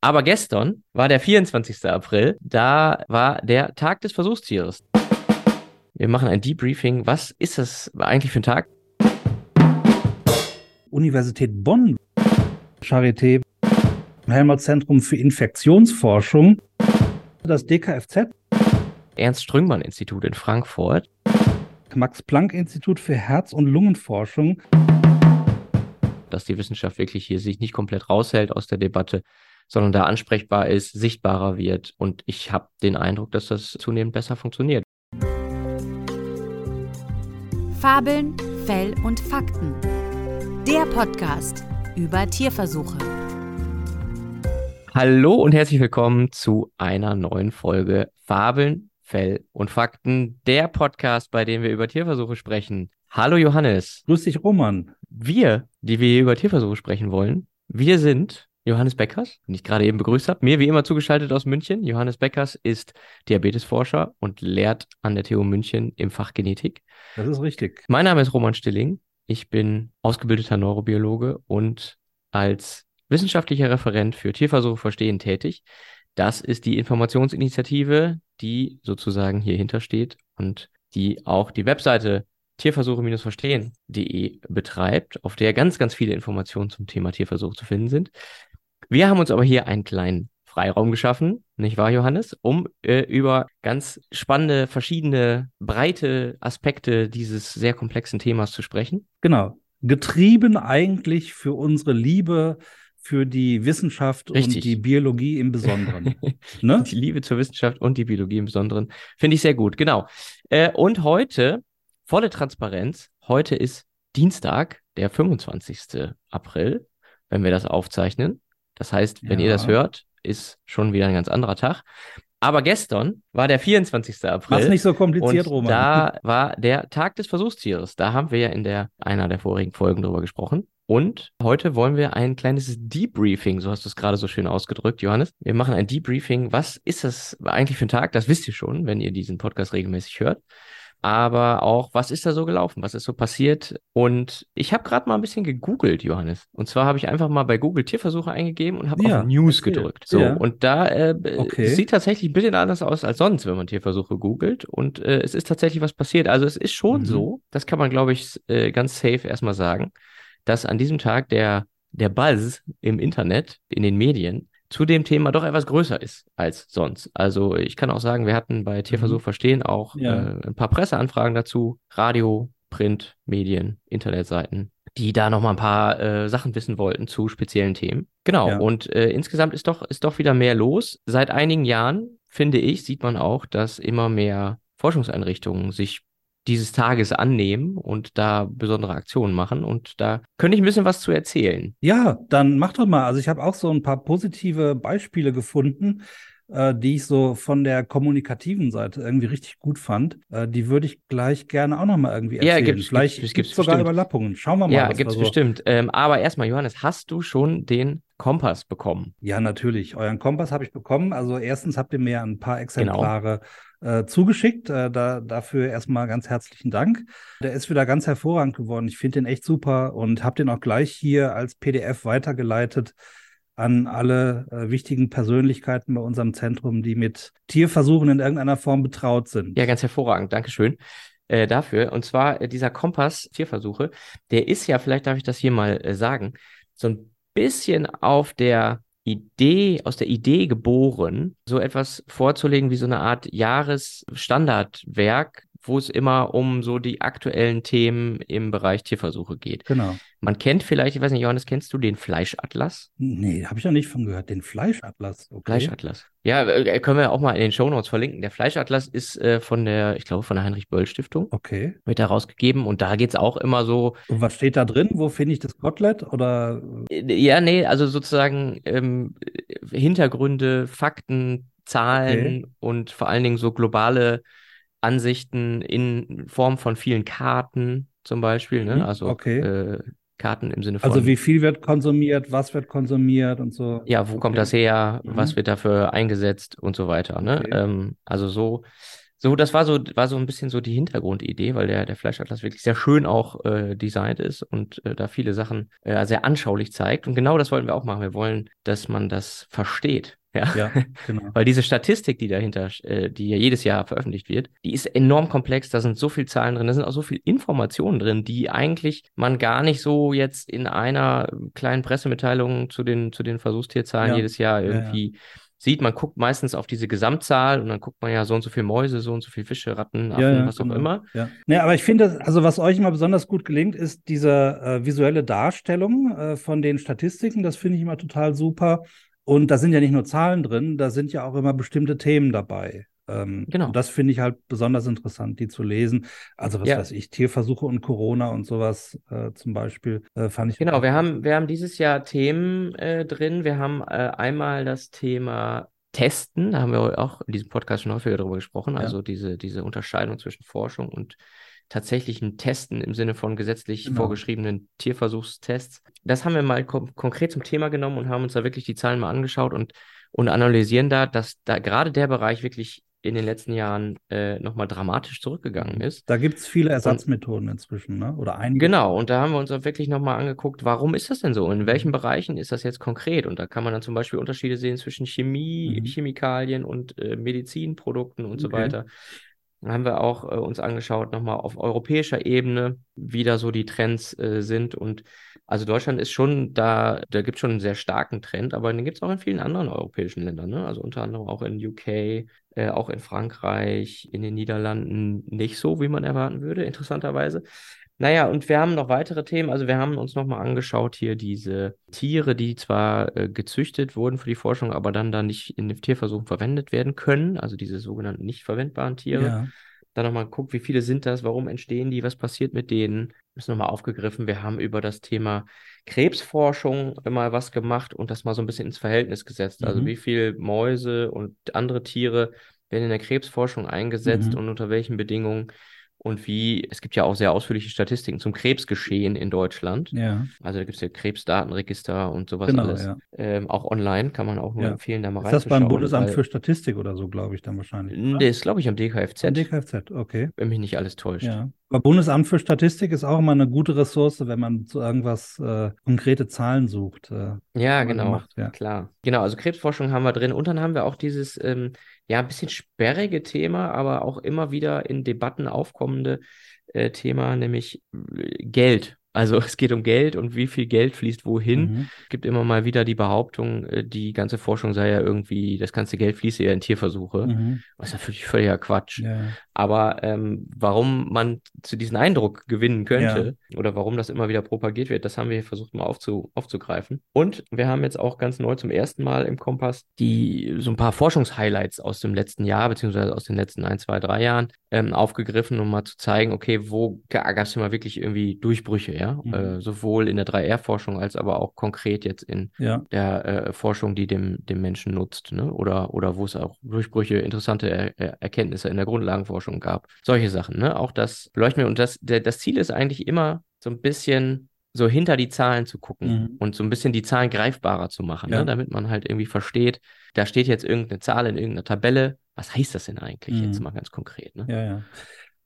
Aber gestern war der 24. April, da war der Tag des Versuchstieres. Wir machen ein Debriefing. Was ist das eigentlich für ein Tag? Universität Bonn, Charité, Helmholtz-Zentrum für Infektionsforschung, das DKFZ, Ernst-Strüngmann-Institut in Frankfurt, Max-Planck-Institut für Herz- und Lungenforschung. Dass die Wissenschaft wirklich hier sich nicht komplett raushält aus der Debatte, sondern da ansprechbar ist, sichtbarer wird. Und ich habe den Eindruck, dass das zunehmend besser funktioniert. Fabeln, Fell und Fakten. Der Podcast über Tierversuche. Hallo und herzlich willkommen zu einer neuen Folge Fabeln, Fell und Fakten, der Podcast, bei dem wir über Tierversuche sprechen. Hallo Johannes. Grüß dich, Roman. Wir, die wir hier über Tierversuche sprechen wollen, wir sind Johannes Beckers, den ich gerade eben begrüßt habe, mir wie immer zugeschaltet aus München. Johannes Beckers ist Diabetesforscher und lehrt an der TU München im Fach Genetik. Das ist richtig. Mein Name ist Roman Stilling. Ich bin ausgebildeter Neurobiologe und als wissenschaftlicher Referent für Tierversuche verstehen tätig. Das ist die Informationsinitiative, die sozusagen hier hintersteht und die auch die Webseite tierversuche-verstehen.de betreibt, auf der ganz, ganz viele Informationen zum Thema Tierversuch zu finden sind. Wir haben uns aber hier einen kleinen Freiraum geschaffen, nicht wahr, Johannes, um äh, über ganz spannende, verschiedene, breite Aspekte dieses sehr komplexen Themas zu sprechen. Genau. Getrieben eigentlich für unsere Liebe für die Wissenschaft Richtig. und die Biologie im Besonderen. ne? Die Liebe zur Wissenschaft und die Biologie im Besonderen finde ich sehr gut, genau. Äh, und heute, volle Transparenz, heute ist Dienstag, der 25. April, wenn wir das aufzeichnen. Das heißt, wenn ihr Ja. das hört, ist schon wieder ein ganz anderer Tag. Aber gestern war der 24. April. Mach's nicht so kompliziert, Roman. da war der Tag des Versuchstieres. Da haben wir ja in der einer der vorigen Folgen drüber gesprochen. Und heute wollen wir ein kleines Debriefing, so hast du es gerade so schön ausgedrückt, Johannes. Wir machen ein Debriefing. Was ist das eigentlich für ein Tag? Das wisst ihr schon, wenn ihr diesen Podcast regelmäßig hört. Aber auch, was ist da so gelaufen? Was ist so passiert? Und ich habe gerade mal ein bisschen gegoogelt, Johannes. Und zwar habe ich einfach mal bei Google Tierversuche eingegeben und habe Ja, auf News erzähl. gedrückt. So, Ja. und da äh, Okay. sieht tatsächlich ein bisschen anders aus als sonst, wenn man Tierversuche googelt. Und äh, es ist tatsächlich was passiert. Also es ist schon Mhm. so, das kann man, glaube ich, äh, ganz safe erstmal sagen, dass an diesem Tag der, der Buzz im Internet, in den Medien, zu dem Thema doch etwas größer ist als sonst. Also ich kann auch sagen, wir hatten bei Tierversuch verstehen auch Mhm. Ja. äh, ein paar Presseanfragen dazu, Radio, Print, Medien, Internetseiten, die da noch mal ein paar äh, Sachen wissen wollten zu speziellen Themen. Genau. Ja. Und äh, insgesamt ist doch ist doch wieder mehr los. Seit einigen Jahren finde ich sieht man auch, dass immer mehr Forschungseinrichtungen sich dieses Tages annehmen und da besondere Aktionen machen. Und da könnte ich ein bisschen was zu erzählen. Ja, dann mach doch mal. Also ich habe auch so ein paar positive Beispiele gefunden, äh, die ich so von der kommunikativen Seite irgendwie richtig gut fand. Äh, die würde ich gleich gerne auch noch mal irgendwie Ja, erzählen. gibt's- Vielleicht gibt's- gibt's gibt's sogar bestimmt. Überlappungen. Schauen wir mal. Ja, gibt's so bestimmt. Ähm, aber erstmal, Johannes, hast du schon den Kompass bekommen? Ja, natürlich. Euren Kompass habe ich bekommen. Also erstens habt ihr mir ein paar Genau. Exemplare äh, zugeschickt. Äh, da, dafür erstmal ganz herzlichen Dank. Der ist wieder ganz hervorragend geworden. Ich finde den echt super und habe den auch gleich hier als PDF weitergeleitet an alle äh, wichtigen Persönlichkeiten bei unserem Zentrum, die mit Tierversuchen in irgendeiner Form betraut sind. Ja, ganz hervorragend. Dankeschön äh, dafür. Und zwar äh, dieser Kompass Tierversuche, der ist ja, vielleicht darf ich das hier mal äh, sagen, so ein bisschen auf der Idee, aus der Idee geboren, so etwas vorzulegen wie so eine Art Jahresstandardwerk, wo es immer um so die aktuellen Themen im Bereich Tierversuche geht. Genau. Man kennt vielleicht, ich weiß nicht, Johannes, kennst du den Fleischatlas? Nee, habe ich noch nicht von gehört. Den Fleischatlas. Okay. Fleischatlas. Ja, äh, können wir auch mal in den Shownotes verlinken. Der Fleischatlas ist äh, von der, ich glaube, von der Heinrich-Böll-Stiftung. Okay. wird herausgegeben und da geht's auch immer so, Und was steht da drin? Wo finde ich das Kotelett? Oder äh, ja, nee, also sozusagen ähm, Hintergründe, Fakten, Zahlen und vor allen Dingen so globale Ansichten in Form von vielen Karten zum Beispiel, Mhm, ne? Also okay. äh, Karten im Sinne von, Also wie viel wird konsumiert, was wird konsumiert und so. ja, wo kommt Okay. das her, Mhm. was wird dafür eingesetzt und so weiter, ne? Okay. Ähm, also so so, das war so, war so ein bisschen so die Hintergrundidee, weil der, der Fleischatlas wirklich sehr schön auch äh, designt ist und äh, da viele Sachen äh, sehr anschaulich zeigt. Und genau das wollten wir auch machen. Wir wollen, dass man das versteht. Ja, Ja, genau. weil diese Statistik, die dahinter, äh, die ja jedes Jahr veröffentlicht wird, die ist enorm komplex. Da sind so viele Zahlen drin, da sind auch so viele Informationen drin, die eigentlich man gar nicht so jetzt in einer kleinen Pressemitteilung zu den, zu den Versuchstierzahlen Ja. jedes Jahr Ja, ja. irgendwie sieht. Man guckt meistens auf diese Gesamtzahl und dann guckt man ja so und so viele Mäuse, so und so viele Fische, Ratten, Affen, Ja, ja, was auch genau. immer. Ja. Nee, aber ich finde, also was euch immer besonders gut gelingt, ist diese äh, visuelle Darstellung äh, von den Statistiken. Das finde ich immer total super. Und da sind ja nicht nur Zahlen drin, da sind ja auch immer bestimmte Themen dabei. Ähm, Genau. Und das finde ich halt besonders interessant, die zu lesen. Also was Ja. weiß ich, Tierversuche und Corona und sowas äh, zum Beispiel äh, fand ich. Genau, wir haben, wir haben dieses Jahr Themen äh, drin. Wir haben äh, einmal das Thema Testen, da haben wir auch in diesem Podcast schon häufiger darüber gesprochen, Ja. also diese, diese Unterscheidung zwischen Forschung und tatsächlichen Testen im Sinne von gesetzlich Genau. vorgeschriebenen Tierversuchstests. Das haben wir mal kon konkret zum Thema genommen und haben uns da wirklich die Zahlen mal angeschaut und, und analysieren da, dass da gerade der Bereich wirklich in den letzten Jahren äh, nochmal dramatisch zurückgegangen ist. Da gibt es viele Ersatzmethoden inzwischen, ne? Oder einige. Genau, und da haben wir uns auch wirklich nochmal angeguckt, warum ist das denn so? In welchen Bereichen ist das jetzt konkret? Und da kann man dann zum Beispiel Unterschiede sehen zwischen Chemie, Mhm. Chemikalien und äh, Medizinprodukten und so Okay. weiter. Dann haben wir auch äh, uns angeschaut, nochmal auf europäischer Ebene, wie da so die Trends äh, sind. Und also Deutschland ist schon da, da gibt es schon einen sehr starken Trend, aber den gibt es auch in vielen anderen europäischen Ländern, ne? Also unter anderem auch in UK, äh, auch in Frankreich, in den Niederlanden nicht so, wie man erwarten würde, interessanterweise. Naja, und wir haben noch weitere Themen. Also wir haben uns nochmal angeschaut hier diese Tiere, die zwar äh, gezüchtet wurden für die Forschung, aber dann da nicht in den Tierversuchen verwendet werden können. Also diese sogenannten nicht verwendbaren Tiere. Ja. Dann nochmal geguckt, wie viele sind das, warum entstehen die, was passiert mit denen. Das ist nochmal aufgegriffen. Wir haben über das Thema Krebsforschung mal was gemacht und das mal so ein bisschen ins Verhältnis gesetzt. Also Mhm. wie viel Mäuse und andere Tiere werden in der Krebsforschung eingesetzt Mhm. und unter welchen Bedingungen und wie, es gibt ja auch sehr ausführliche Statistiken zum Krebsgeschehen in Deutschland. Ja, Also da gibt es ja Krebsdatenregister und sowas genau, alles. ja. Ähm, auch online kann man auch nur Ja. empfehlen, da mal Ist das beim reinzuschauen, Bundesamt für Statistik oder so, glaube ich, dann wahrscheinlich. oder? Nee, ist, glaube ich, am DKFZ, Am DKFZ, okay. wenn mich nicht alles täuscht. Ja. Aber Bundesamt für Statistik ist auch immer eine gute Ressource, wenn man zu irgendwas äh, konkrete Zahlen sucht. Äh, Ja, genau, gemacht, ja. klar. Genau, also Krebsforschung haben wir drin und dann haben wir auch dieses, ähm, ja, ein bisschen sperrige Thema, aber auch immer wieder in Debatten aufkommende äh, Thema, nämlich äh, Geld. Also es geht um Geld und wie viel Geld fließt wohin. mhm. Es gibt immer mal wieder die Behauptung, äh, die ganze Forschung sei ja irgendwie, das ganze Geld fließe ja in Tierversuche. Mhm. Was natürlich völliger Quatsch. Ja, ja. Aber ähm, warum man zu diesen Eindruck gewinnen könnte oder warum das immer wieder propagiert wird, das haben wir hier versucht mal aufzu aufzugreifen. Und wir haben jetzt auch ganz neu zum ersten Mal im Kompass die so ein paar Forschungshighlights aus dem letzten Jahr, beziehungsweise aus den letzten ein, zwei, drei Jahren ähm, aufgegriffen, um mal zu zeigen, okay, wo gab es immer wirklich irgendwie Durchbrüche, ja? Mhm. Äh, sowohl in der 3R-Forschung als aber auch konkret jetzt in ja. der äh, Forschung, die dem, dem Menschen nutzt, ne? Oder, oder wo es auch Durchbrüche, interessante er er Erkenntnisse in der Grundlagenforschung gab. Solche Sachen, ne? Auch das leuchten wir. Und das, der, das Ziel ist eigentlich immer so ein bisschen so hinter die Zahlen zu gucken Mhm. und so ein bisschen die Zahlen greifbarer zu machen, Ja. ne? Damit man halt irgendwie versteht, da steht jetzt irgendeine Zahl in irgendeiner Tabelle. Was heißt das denn eigentlich jetzt Mhm. mal ganz konkret, ne? Ja, ja.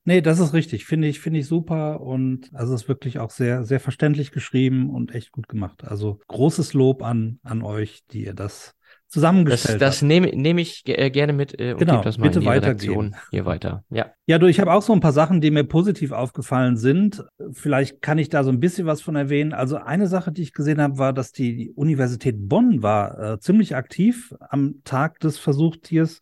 Nee, das ist richtig. Finde ich, finde ich super und also es ist wirklich auch sehr, sehr verständlich geschrieben und echt gut gemacht. Also großes Lob an, an euch, die ihr das Das, zusammengestellt das habt. nehme nehme ich äh, gerne mit äh, und Genau, gebe das mal bitte in die. Redaktion hier weiter. Ja. Ja, du, ich habe auch so ein paar Sachen, die mir positiv aufgefallen sind. Vielleicht kann ich da so ein bisschen was von erwähnen. Also eine Sache, die ich gesehen habe, war, dass die, die Universität Bonn war äh, ziemlich aktiv am Tag des Versuchstiers.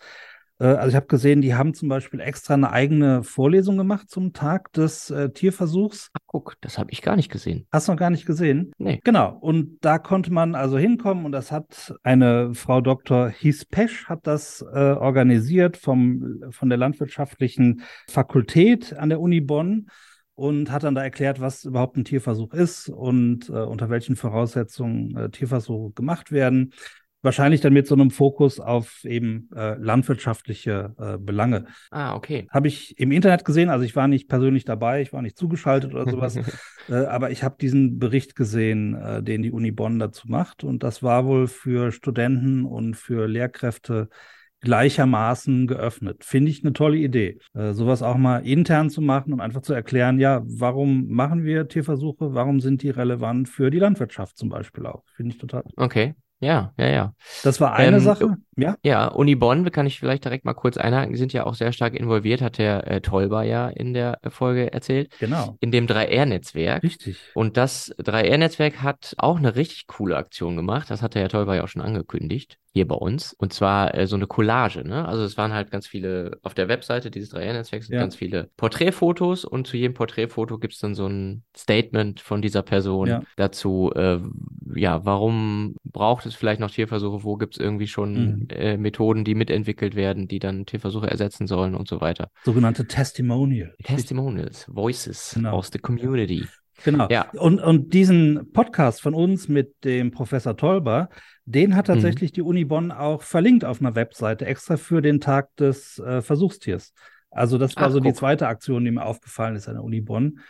Äh, also ich habe gesehen, die haben zum Beispiel extra eine eigene Vorlesung gemacht zum Tag des äh, Tierversuchs. Ach, guck, das habe ich gar nicht gesehen. Hast du noch gar nicht gesehen? Nee. Genau. Und da konnte man also hinkommen und das hat eine Frau Dr. Hispesch hat das äh, organisiert vom, von der landwirtschaftlichen Fakultät an der Uni Bonn und hat dann da erklärt, was überhaupt ein Tierversuch ist und äh, unter welchen Voraussetzungen äh, Tierversuche gemacht werden. Wahrscheinlich dann mit so einem Fokus auf eben äh, landwirtschaftliche äh, Belange. Ah, okay. Habe ich im Internet gesehen, also ich war nicht persönlich dabei, ich war nicht zugeschaltet oder sowas, äh, aber ich habe diesen Bericht gesehen, äh, den die Uni Bonn dazu macht und das war wohl für Studenten und für Lehrkräfte gleichermaßen geöffnet. Finde ich eine tolle Idee. Äh, sowas auch mal intern zu machen und einfach zu erklären, ja, warum machen wir Tierversuche? Warum sind die relevant für die Landwirtschaft zum Beispiel auch? Finde ich total. Okay. Ja, ja, ja. Das war eine Ähm, Sache. Ja. Ja, Uni Bonn kann ich vielleicht direkt mal kurz einhaken. Die sind ja auch sehr stark involviert, hat der äh, Tolber ja in der Folge erzählt, Genau. in dem 3R-Netzwerk. Richtig. Und das 3R-Netzwerk hat auch eine richtig coole Aktion gemacht. Das hat der Herr Tolber ja auch schon angekündigt, hier bei uns. Und zwar äh, so eine Collage, ne? Also es waren halt ganz viele, auf der Webseite dieses 3R-Netzwerks sind Ja. ganz viele Porträtfotos und zu jedem Porträtfoto gibt es dann so ein Statement von dieser Person Ja. dazu, äh, ja, warum braucht es vielleicht noch Tierversuche, wo gibt es irgendwie schon Mhm. äh, Methoden, die mitentwickelt werden, die dann Tierversuche ersetzen sollen und so weiter. Sogenannte Testimonial. Testimonials, Voices Genau. aus der Community. Genau. Ja. Und, und diesen Podcast von uns mit dem Professor Tolber, den hat tatsächlich die Uni Bonn auch verlinkt auf einer Webseite, extra für den Tag des äh, Versuchstiers. Also das war Ach, so die guck. zweite Aktion, die mir aufgefallen ist an der Uni Bonn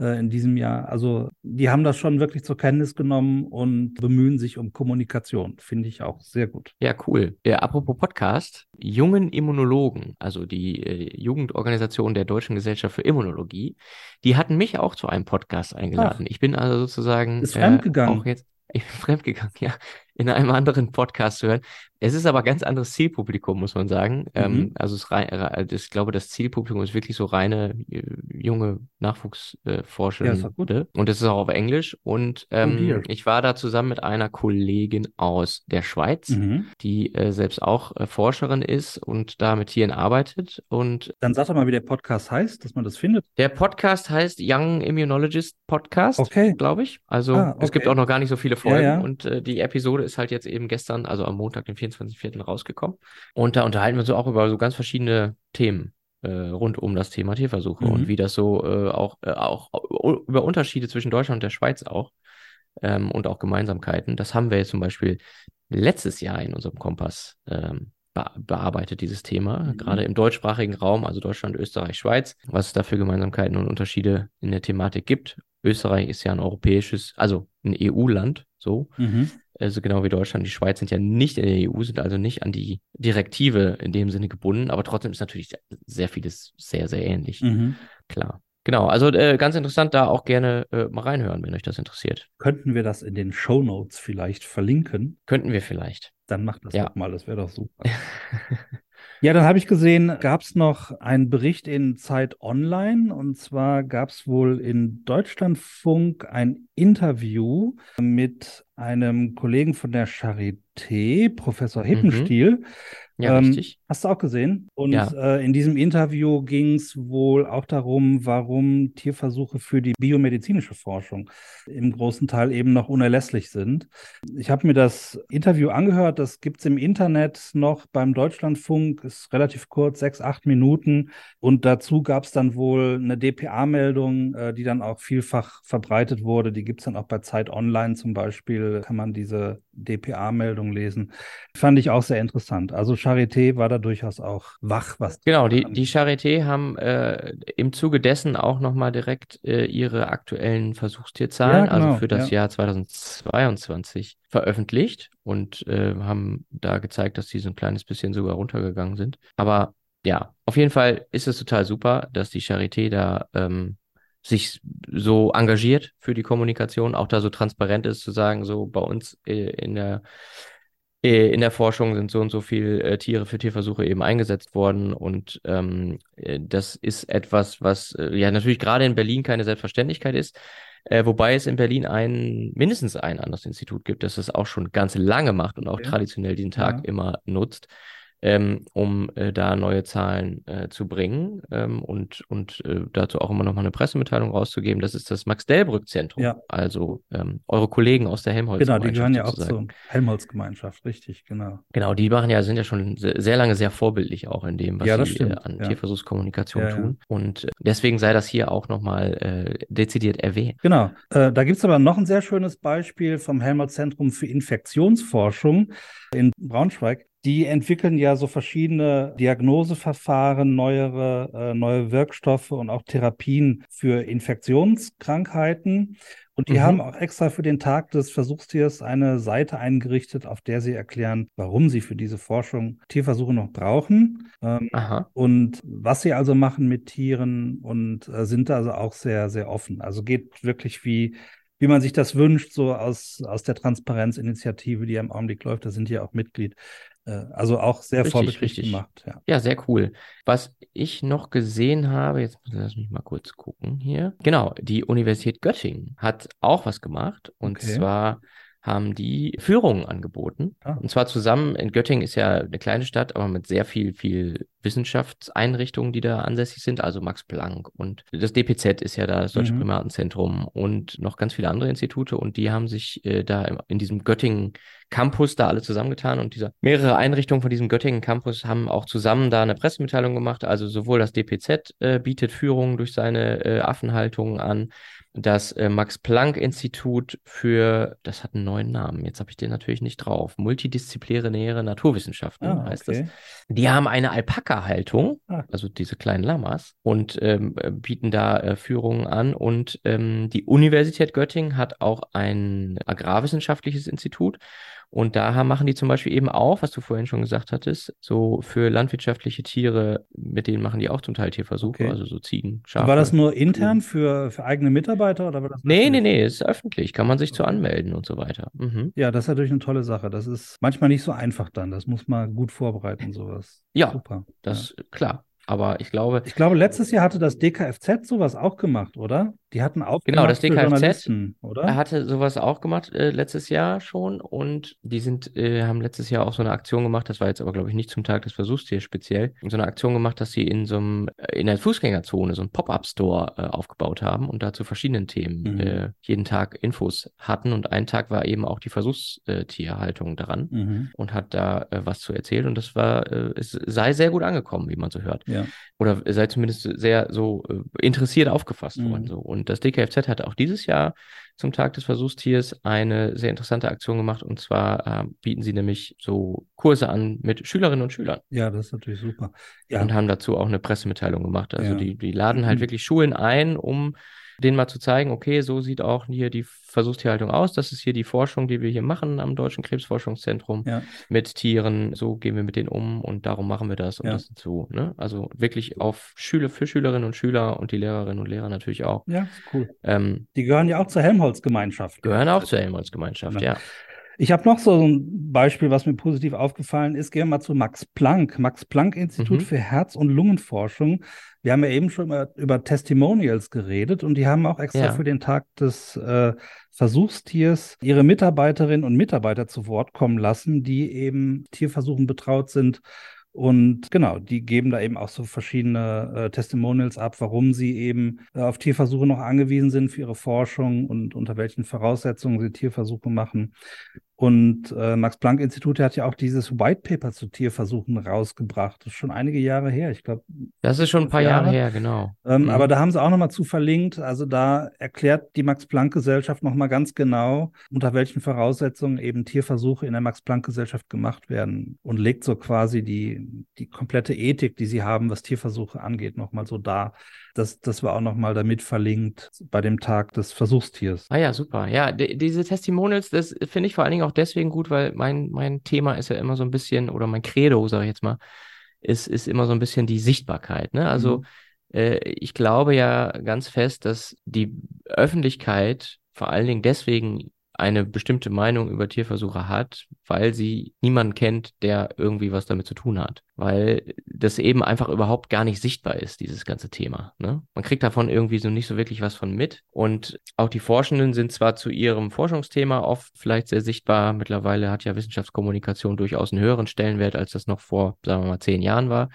äh, in diesem Jahr. Also die haben das schon wirklich zur Kenntnis genommen und bemühen sich um Kommunikation. Finde ich auch sehr gut. Ja, cool. Ja, apropos Podcast, jungen Immunologen, also die äh, Jugendorganisation der Deutschen Gesellschaft für Immunologie, die hatten mich auch zu einem Podcast eingeladen. Ich bin also sozusagen Ist fremdgegangen. auch jetzt ich bin fremdgegangen, ja, in einem anderen Podcast zu hören. Es ist aber ganz anderes Zielpublikum, muss man sagen. Ähm, Mhm. also es rei- re- also ich glaube, das Zielpublikum ist wirklich so reine äh, junge Nachwuchsforschende. Ja, gut. Und es ist auch auf Englisch. Und ähm, ich war da zusammen mit einer Kollegin aus der Schweiz Mhm. die äh, selbst auch äh, Forscherin ist und da mit Tieren arbeitet. Und Dann sag doch mal, wie der Podcast heißt, dass man das findet. der Podcast heißt Young Immunologist Podcast, Okay. glaube ich. Also Ah, es gibt okay. auch noch gar nicht so viele Folgen ja. und äh, die Episode ist halt jetzt eben gestern, also am Montag, den 24.04. rausgekommen. Und da unterhalten wir uns auch über so ganz verschiedene Themen. äh, Rund um das Thema Tierversuche Mhm. und wie das so äh, auch, äh, auch über Unterschiede zwischen Deutschland und der Schweiz auch ähm, und auch Gemeinsamkeiten. Das haben wir jetzt zum Beispiel letztes Jahr in unserem Kompass ähm, be bearbeitet, dieses Thema, Mhm. gerade im deutschsprachigen Raum, also Deutschland, Österreich, Schweiz, was es da für Gemeinsamkeiten und Unterschiede in der Thematik gibt. Österreich ist ja ein europäisches, also ein EU-Land, so, Mhm. Also genau wie Deutschland. Die Schweiz sind ja nicht in der EU, sind also nicht an die Direktive in dem Sinne gebunden, aber trotzdem ist natürlich sehr, vieles sehr, sehr ähnlich, Mhm. klar. Genau, also äh, ganz interessant, da auch gerne äh, mal reinhören, wenn euch das interessiert. Könnten wir das in den Show Notes vielleicht verlinken? Könnten wir vielleicht. Dann macht das Ja. doch mal, das wäre doch super. Ja, dann habe ich gesehen, gab es noch einen Bericht in Zeit Online. Und zwar gab es wohl in Deutschlandfunk ein Interview mit einem Kollegen von der Charité, Professor Hippenstiel. ja, Ähm, richtig. Hast du auch gesehen? Und Ja. äh, in diesem Interview ging es wohl auch darum, warum Tierversuche für die biomedizinische Forschung im großen Teil eben noch unerlässlich sind. Ich habe mir das Interview angehört, das gibt es im Internet noch beim Deutschlandfunk, ist relativ kurz, sechs, acht Minuten. Und dazu gab es dann wohl eine DPA-Meldung, äh, die dann auch vielfach verbreitet wurde. Die gibt es dann auch bei Zeit Online zum Beispiel, kann man diese DPA-Meldung lesen. Fand ich auch sehr interessant. Also Charité war da durchaus auch wach, was Genau, die, die Charité haben äh, im Zuge dessen auch nochmal direkt äh, ihre aktuellen Versuchstierzahlen, Ja, genau, also für das ja. Jahr 2022, veröffentlicht und äh, haben da gezeigt, dass die so ein kleines bisschen sogar runtergegangen sind. Aber ja, auf jeden Fall ist es total super, dass die Charité da ähm, sich so engagiert für die Kommunikation, auch da so transparent ist, zu sagen, so bei uns äh, in der äh, in der Forschung sind so und so viel äh, Tiere für Tierversuche eben eingesetzt worden und ähm, äh, das ist etwas, was äh, ja natürlich gerade in Berlin keine Selbstverständlichkeit ist, äh, wobei es in Berlin ein mindestens ein anderes Institut gibt, das es auch schon ganz lange macht und auch Okay. traditionell diesen Tag Ja. immer nutzt, ähm, um äh, da neue Zahlen äh, zu bringen ähm, und und äh, dazu auch immer noch mal eine Pressemitteilung rauszugeben. Das ist das Max-Delbrück-Zentrum, Ja. also ähm, eure Kollegen aus der Helmholtz Genau, die gehören ja auch sozusagen. zur Helmholtz-Gemeinschaft, richtig, genau. Genau, die machen ja, sind ja schon sehr, sehr lange sehr vorbildlich auch in dem, was Ja, sie äh, an. Tierversuchskommunikation tun. Und äh, deswegen sei das hier auch nochmal äh, dezidiert erwähnt. Genau. Äh, da gibt es aber noch ein sehr schönes Beispiel vom Helmholtz-Zentrum für Infektionsforschung in Braunschweig. Die entwickeln ja so verschiedene Diagnoseverfahren, neuere, äh, neue Wirkstoffe und auch Therapien für Infektionskrankheiten. Und die Mhm. haben auch extra für den Tag des Versuchstiers eine Seite eingerichtet, auf der sie erklären, warum sie für diese Forschung Tierversuche noch brauchen. Ähm, und was sie also machen mit Tieren und äh, sind also auch sehr, sehr offen. Also geht wirklich wie, wie man sich das wünscht, so aus, aus der Transparenzinitiative, die ja im Augenblick läuft. Da sind die ja auch Mitglied. Äh, also auch sehr Richtig, vorbildlich richtig. gemacht. Ja. Ja, sehr cool. Was ich noch gesehen habe, jetzt lass mich mal kurz gucken hier. Genau, die Universität Göttingen hat auch was gemacht. Und Okay. zwar haben die Führungen angeboten. Ah. Und zwar zusammen, in Göttingen ist ja eine kleine Stadt, aber mit sehr viel, viel Wissenschaftseinrichtungen, die da ansässig sind. Also Max Planck und das DPZ ist ja da, das Deutsche Mhm. Primatenzentrum und noch ganz viele andere Institute. Und die haben sich äh, da im, in diesem Göttingen Campus da alle zusammengetan und diese mehrere Einrichtungen von diesem Göttingen Campus haben auch zusammen da eine Pressemitteilung gemacht. Also sowohl das DPZ äh, bietet Führungen durch seine äh, Affenhaltungen an, das äh, Max-Planck-Institut für, das hat einen neuen Namen, jetzt habe ich den natürlich nicht drauf, multidisziplinäre Naturwissenschaften Ah, heißt das. okay. Die haben eine Alpaka-Haltung, Ah. also diese kleinen Lamas, und ähm, äh, bieten da äh, Führungen an. Und ähm, die Universität Göttingen hat auch ein agrarwissenschaftliches Institut. Und da machen die zum Beispiel eben auch, was du vorhin schon gesagt hattest, so für landwirtschaftliche Tiere, mit denen machen die auch zum Teil Tierversuche, Okay. also so Ziegen, Schafe. War das nur intern für, für eigene Mitarbeiter oder war das Nee, nee, nee, ist öffentlich, kann man sich zu anmelden und so weiter. Mhm. Ja, das ist natürlich eine tolle Sache. Das ist manchmal nicht so einfach dann. Das muss man gut vorbereiten, sowas. Ja, Super. das, klar. Aber ich glaube, Ich glaube, letztes Jahr hatte das DKFZ sowas auch gemacht, oder? Die hatten Genau, aufgemacht das DKFZ Journalisten, Er oder? hatte sowas auch gemacht äh, letztes Jahr schon und die sind, äh, haben letztes Jahr auch so eine Aktion gemacht, das war jetzt aber, glaube ich, nicht zum Tag des Versuchstiers speziell, so eine Aktion gemacht, dass sie in so einem, äh, in der Fußgängerzone so einen Pop-Up-Store äh, aufgebaut haben und da zu verschiedenen Themen Mhm. äh, jeden Tag Infos hatten und ein Tag war eben auch die Versuchstierhaltung daran Mhm. und hat da äh, was zu erzählen und das war, es sei sehr gut angekommen, wie man so hört Ja. oder sei zumindest sehr so interessiert aufgefasst Mhm. worden. So. Und das DKFZ hat auch dieses Jahr zum Tag des Versuchstiers eine sehr interessante Aktion gemacht. Und zwar äh, bieten sie nämlich so Kurse an mit Schülerinnen und Schülern Ja, das ist natürlich super. Ja, und haben dazu auch eine Pressemitteilung gemacht. Also Ja. die, die laden halt Mhm. wirklich Schulen ein, um denen mal zu zeigen, okay, so sieht auch hier die Versuchstierhaltung aus. Das ist hier die Forschung, die wir hier machen am Deutschen Krebsforschungszentrum ja, mit Tieren, so gehen wir mit denen um und darum machen wir das und Ja. das so, ne? Also wirklich auf Schüler für Schülerinnen und Schüler und die Lehrerinnen und Lehrer natürlich auch. ja, cool. Ähm, Die gehören ja auch zur Helmholtz-Gemeinschaft. gehören auch zur Helmholtz-Gemeinschaft, Genau. ja. Ich habe noch so ein Beispiel, was mir positiv aufgefallen ist. Gehen wir mal zu Max Planck. Max Planck Institut Mhm. für Herz- und Lungenforschung. Wir haben ja eben schon über, über Testimonials geredet und die haben auch extra Ja. für den Tag des äh, Versuchstiers ihre Mitarbeiterinnen und Mitarbeiter zu Wort kommen lassen, die eben Tierversuchen betraut sind. Und genau, die geben da eben auch so verschiedene äh, Testimonials ab, warum sie eben äh, auf Tierversuche noch angewiesen sind für ihre Forschung und unter welchen Voraussetzungen sie Tierversuche machen. Und äh, Max-Planck-Institut hat ja auch dieses White Paper zu Tierversuchen rausgebracht. Das ist schon einige Jahre her. Ich glaube, Das ist schon ein paar Jahre. Jahre her, genau. ähm, Mhm. Aber da haben sie auch nochmal zu verlinkt. Also da erklärt die Max-Planck-Gesellschaft nochmal ganz genau, unter welchen Voraussetzungen eben Tierversuche in der Max-Planck-Gesellschaft gemacht werden und legt so quasi die, die komplette Ethik, die sie haben, was Tierversuche angeht, nochmal so dar. Das, das war auch nochmal damit verlinkt bei dem Tag des Versuchstiers. Ah ja, super. Ja, di- diese Testimonials, das finde ich vor allen Dingen auch deswegen gut, weil mein, mein Thema ist ja immer so ein bisschen, oder mein Credo, sage ich jetzt mal, ist, ist immer so ein bisschen die Sichtbarkeit. Ne? Also Mhm. äh, ich glaube ja ganz fest, dass die Öffentlichkeit vor allen Dingen deswegen eine bestimmte Meinung über Tierversuche hat, weil sie niemanden kennt, der irgendwie was damit zu tun hat. Weil das eben einfach überhaupt gar nicht sichtbar ist, dieses ganze Thema. Ne? Man kriegt davon irgendwie so nicht so wirklich was von mit. Und auch die Forschenden sind zwar zu ihrem Forschungsthema oft vielleicht sehr sichtbar. Mittlerweile hat ja Wissenschaftskommunikation durchaus einen höheren Stellenwert, als das noch vor, sagen wir mal, zehn Jahren war.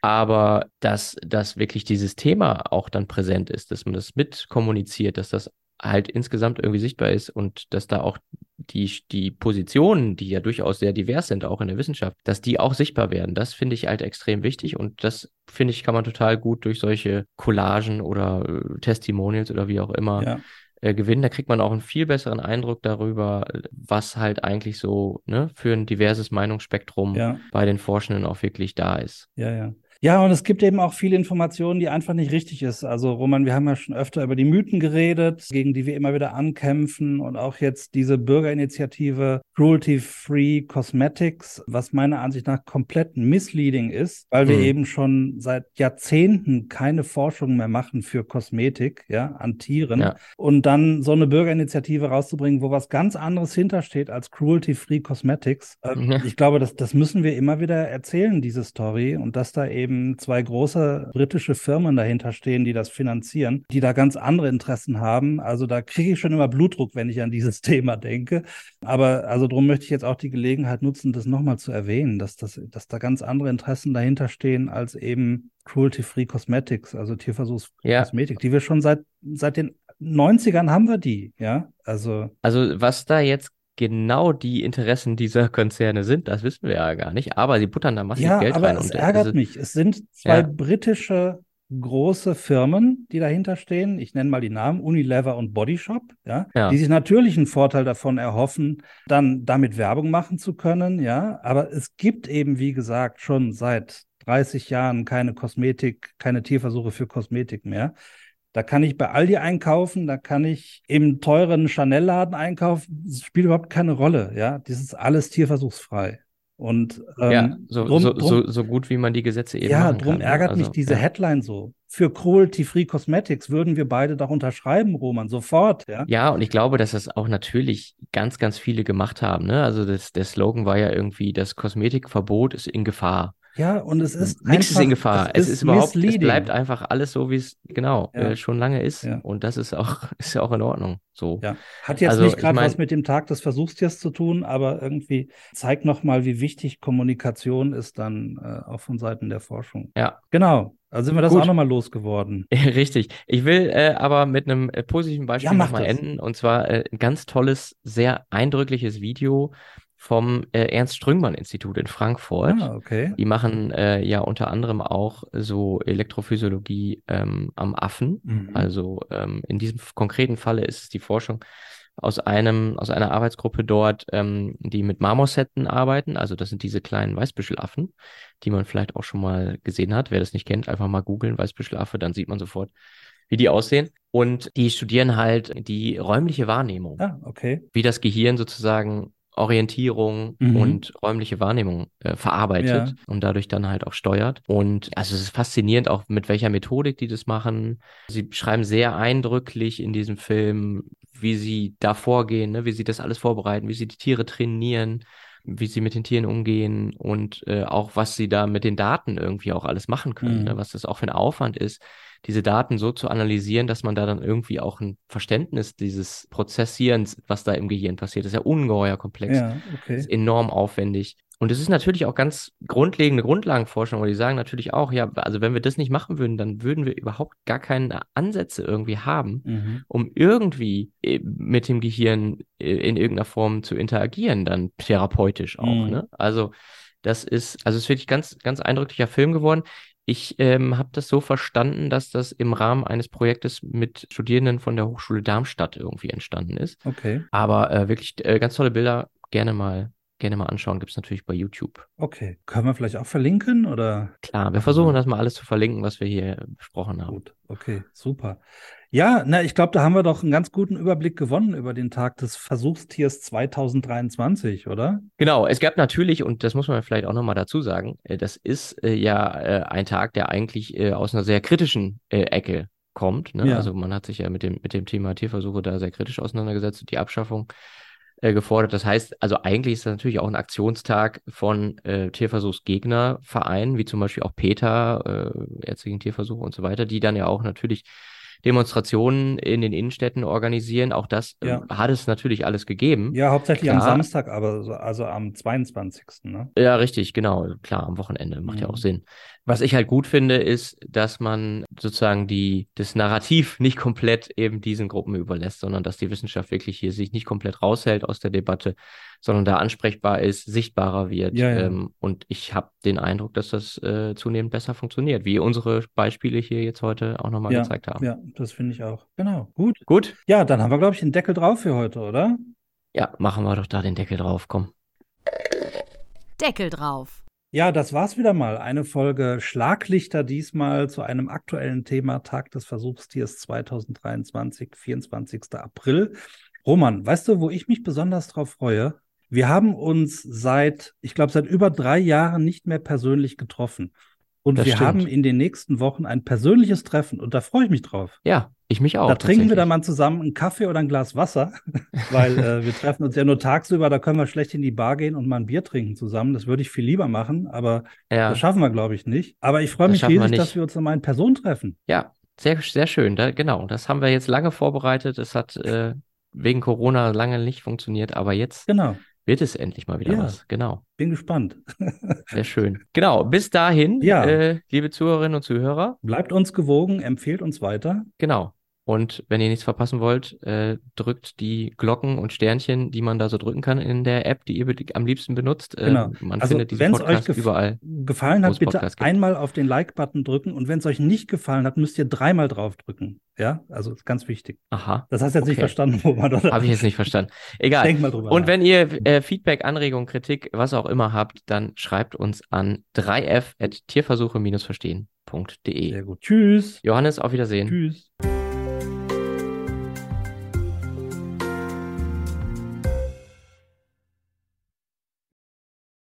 Aber dass, dass wirklich dieses Thema auch dann präsent ist, dass man das mitkommuniziert, dass das halt insgesamt irgendwie sichtbar ist und dass da auch die, die Positionen, die ja durchaus sehr divers sind, auch in der Wissenschaft, dass die auch sichtbar werden. Das finde ich halt extrem wichtig und das finde ich, kann man total gut durch solche Collagen oder äh, Testimonials oder wie auch immer Ja. äh, gewinnen. Da kriegt man auch einen viel besseren Eindruck darüber, was halt eigentlich so ne, für ein diverses Meinungsspektrum Ja. bei den Forschenden auch wirklich da ist. Ja, ja. Ja, und es gibt eben auch viele Informationen, die einfach nicht richtig ist. Also, Roman, wir haben ja schon öfter über die Mythen geredet, gegen die wir immer wieder ankämpfen und auch jetzt diese Bürgerinitiative Cruelty-Free Cosmetics, was meiner Ansicht nach komplett misleading ist, weil wir Mhm. eben schon seit Jahrzehnten keine Forschung mehr machen für Kosmetik, ja, an Tieren. Ja. Und dann so eine Bürgerinitiative rauszubringen, wo was ganz anderes hintersteht als Cruelty-Free Cosmetics. Äh, Ja. Ich glaube, das, das müssen wir immer wieder erzählen, diese Story. Und dass da eben zwei große britische Firmen dahinter stehen, die das finanzieren, die da ganz andere Interessen haben. Also da kriege ich schon immer Blutdruck, wenn ich an dieses Thema denke. Aber also darum möchte ich jetzt auch die Gelegenheit nutzen, das nochmal zu erwähnen, dass, das, dass da ganz andere Interessen dahinter stehen als eben Cruelty-Free Cosmetics, also Tierversuchsfree Ja. Die wir schon seit, seit den 90ern haben wir die, ja. Also Also was da jetzt genau die Interessen dieser Konzerne sind, das wissen wir ja gar nicht. Aber sie buttern da massiv Ja, Geld aber rein. es äh, ärgert also- mich. Es sind zwei Ja. britische große Firmen, die dahinter stehen. Ich nenne mal die Namen Unilever und Body Shop, ja, Ja. die sich natürlich einen Vorteil davon erhoffen, dann damit Werbung machen zu können, ja. Aber es gibt eben, wie gesagt, schon seit 30 Jahren keine Kosmetik, keine Tierversuche für Kosmetik mehr. Da kann ich bei Aldi einkaufen, da kann ich im teuren Chanel-Laden einkaufen. Das spielt überhaupt keine Rolle, ja. Das ist alles tierversuchsfrei. Und ähm, ja, so, drum- so, drum- so, so gut wie man die Gesetze eben ja, drum kann. ne? ärgert Also, mich diese ja. Headline so. Für Cruelty-Free Cosmetics würden wir beide doch unterschreiben, Roman, sofort, ja. Ja, und ich glaube, dass das auch natürlich ganz, ganz viele gemacht haben. Ne? Also das, der Slogan war ja irgendwie, das Kosmetikverbot ist in Gefahr. Ja, und es ist Nichts ist in Gefahr. Es, ist überhaupt, es bleibt einfach alles so, wie es genau Ja. äh, schon lange ist. Ja. Und das ist auch, ist ja auch in Ordnung. So. Ja, hat jetzt Also, nicht ich gerade mein- was mit dem Tag des Versuchstiers zu tun, aber irgendwie zeigt nochmal, wie wichtig Kommunikation ist dann äh, auch von Seiten der Forschung. Ja. Genau. Also sind wir das Gut. auch nochmal losgeworden. Richtig. Ich will äh, aber mit einem äh, positiven Beispiel Ja, nochmal enden. Und zwar äh, ein ganz tolles, sehr eindrückliches Video vom äh, Ernst-Strüngmann-Institut in Frankfurt. Ah, okay. Die machen äh, ja unter anderem auch so Elektrophysiologie ähm, am Affen. Mhm. Also ähm, in diesem konkreten Falle ist es die Forschung aus einem, aus einer Arbeitsgruppe dort, ähm, die mit Marmosetten arbeiten. Also das sind diese kleinen Weißbüschelaffen, die man vielleicht auch schon mal gesehen hat. Wer das nicht kennt, einfach mal googeln, Weißbüschelaffe, dann sieht man sofort, wie die aussehen. Und die studieren halt die räumliche Wahrnehmung Ah, okay. wie das Gehirn sozusagen Orientierung Mhm. und räumliche Wahrnehmung äh, verarbeitet Ja. und dadurch dann halt auch steuert. Und also es ist faszinierend auch mit welcher Methodik die das machen. Sie schreiben sehr eindrücklich in diesem Film, wie sie da vorgehen, ne? wie sie das alles vorbereiten, wie sie die Tiere trainieren, wie sie mit den Tieren umgehen und äh, auch was sie da mit den Daten irgendwie auch alles machen können, Mhm. ne? was das auch für ein Aufwand ist, diese Daten so zu analysieren, dass man da dann irgendwie auch ein Verständnis dieses Prozessierens, was da im Gehirn passiert, ist ja ungeheuer komplex, Ja, okay. ist enorm aufwendig. Und es ist natürlich auch ganz grundlegende Grundlagenforschung, aber die sagen natürlich auch, ja, also wenn wir das nicht machen würden, dann würden wir überhaupt gar keine Ansätze irgendwie haben, Mhm. um irgendwie äh, mit dem Gehirn äh, in irgendeiner Form zu interagieren, dann therapeutisch auch, Mhm. ne? Also das ist, also es ist wirklich ganz, ganz eindrücklicher Film geworden. Ich ähm, habe das so verstanden, dass das im Rahmen eines Projektes mit Studierenden von der Hochschule Darmstadt irgendwie entstanden ist. Okay. Aber äh, wirklich äh, ganz tolle Bilder, gerne mal, gerne mal anschauen, gibt's natürlich bei YouTube. Okay. Können wir vielleicht auch verlinken oder? Klar, wir versuchen das mal alles zu verlinken, was wir hier besprochen haben. Gut, okay, super. Ja, na, ich glaube, da haben wir doch einen ganz guten Überblick gewonnen über den Tag des Versuchstiers 2023, oder? Genau, es gab natürlich, und das muss man vielleicht auch nochmal dazu sagen, äh, das ist äh, ja äh, ein Tag, der eigentlich äh, aus einer sehr kritischen äh, Ecke kommt. Ne? Ja. Also man hat sich ja mit dem, mit dem Thema Tierversuche da sehr kritisch auseinandergesetzt und die Abschaffung äh, gefordert. Das heißt, also eigentlich ist das natürlich auch ein Aktionstag von äh, Tierversuchsgegnervereinen, wie zum Beispiel auch PETA, äh, Ärzte gegen Tierversuche und so weiter, die dann ja auch natürlich Demonstrationen in den Innenstädten organisieren. Auch das äh, Ja. hat es natürlich alles gegeben. Ja, hauptsächlich am Klar. Samstag, aber so, also am 22. Ne? Ja, richtig, genau. Klar, am Wochenende macht ja Mhm. auch Sinn. Was ich halt gut finde, ist, dass man sozusagen die, das Narrativ nicht komplett eben diesen Gruppen überlässt, sondern dass die Wissenschaft wirklich hier sich nicht komplett raushält aus der Debatte, sondern da ansprechbar ist, sichtbarer wird. Ja, ja. Ähm, und ich habe den Eindruck, dass das äh, zunehmend besser funktioniert, wie unsere Beispiele hier jetzt heute auch nochmal Ja, gezeigt haben. ja, das finde ich auch. Genau. Gut. Gut, Ja, dann haben wir, glaube ich, den Deckel drauf für heute, oder? ja, machen wir doch da den Deckel drauf, komm. Deckel drauf. Ja, das war's wieder mal. Eine Folge Schlaglichter diesmal zu einem aktuellen Thema Tag des Versuchstiers 2023, 24. April. Roman, weißt du, wo ich mich besonders drauf freue? Wir haben uns seit, ich glaube, seit über drei Jahren nicht mehr persönlich getroffen. Und Das wir stimmt. haben in den nächsten Wochen ein persönliches Treffen und da freue ich mich drauf. Ja, ich mich auch. Da trinken wir dann mal zusammen einen Kaffee oder ein Glas Wasser, weil äh, wir treffen uns ja nur tagsüber, da können wir schlecht in die Bar gehen und mal ein Bier trinken zusammen. Das würde ich viel lieber machen, aber Ja. das schaffen wir, glaube ich, nicht. Aber ich freue mich riesig, dass wir uns nochmal in Person treffen. Ja, sehr, sehr schön. Da, genau, das haben wir jetzt lange vorbereitet. Es hat äh, wegen Corona lange nicht funktioniert, aber jetzt Genau, wird es endlich mal wieder Ja. was. Genau, bin gespannt. sehr schön. Genau, bis dahin, Ja. äh, liebe Zuhörerinnen und Zuhörer, Bleibt uns gewogen, empfehlt uns weiter. genau. Und wenn ihr nichts verpassen wollt, äh, drückt die Glocken und Sternchen, die man da so drücken kann in der App, die ihr am liebsten benutzt. Äh, Genau. Man Also, findet diesen wenn's euch Podcast gef- überall. Gefallen Wo hat, bitte einmal auf den Like-Button drücken und wenn es euch nicht gefallen hat, müsst ihr dreimal drauf drücken. Ja, also ist ganz wichtig. Aha, Das hast du jetzt nicht Okay. verstanden, Roman, oder? habe ich jetzt nicht verstanden. Egal. Denk mal drüber Und nach. wenn ihr äh, Feedback, Anregungen, Kritik, was auch immer habt, dann schreibt uns an 3f.tierversuche-verstehen.de. Sehr gut. Tschüss. Johannes, auf Wiedersehen. Tschüss.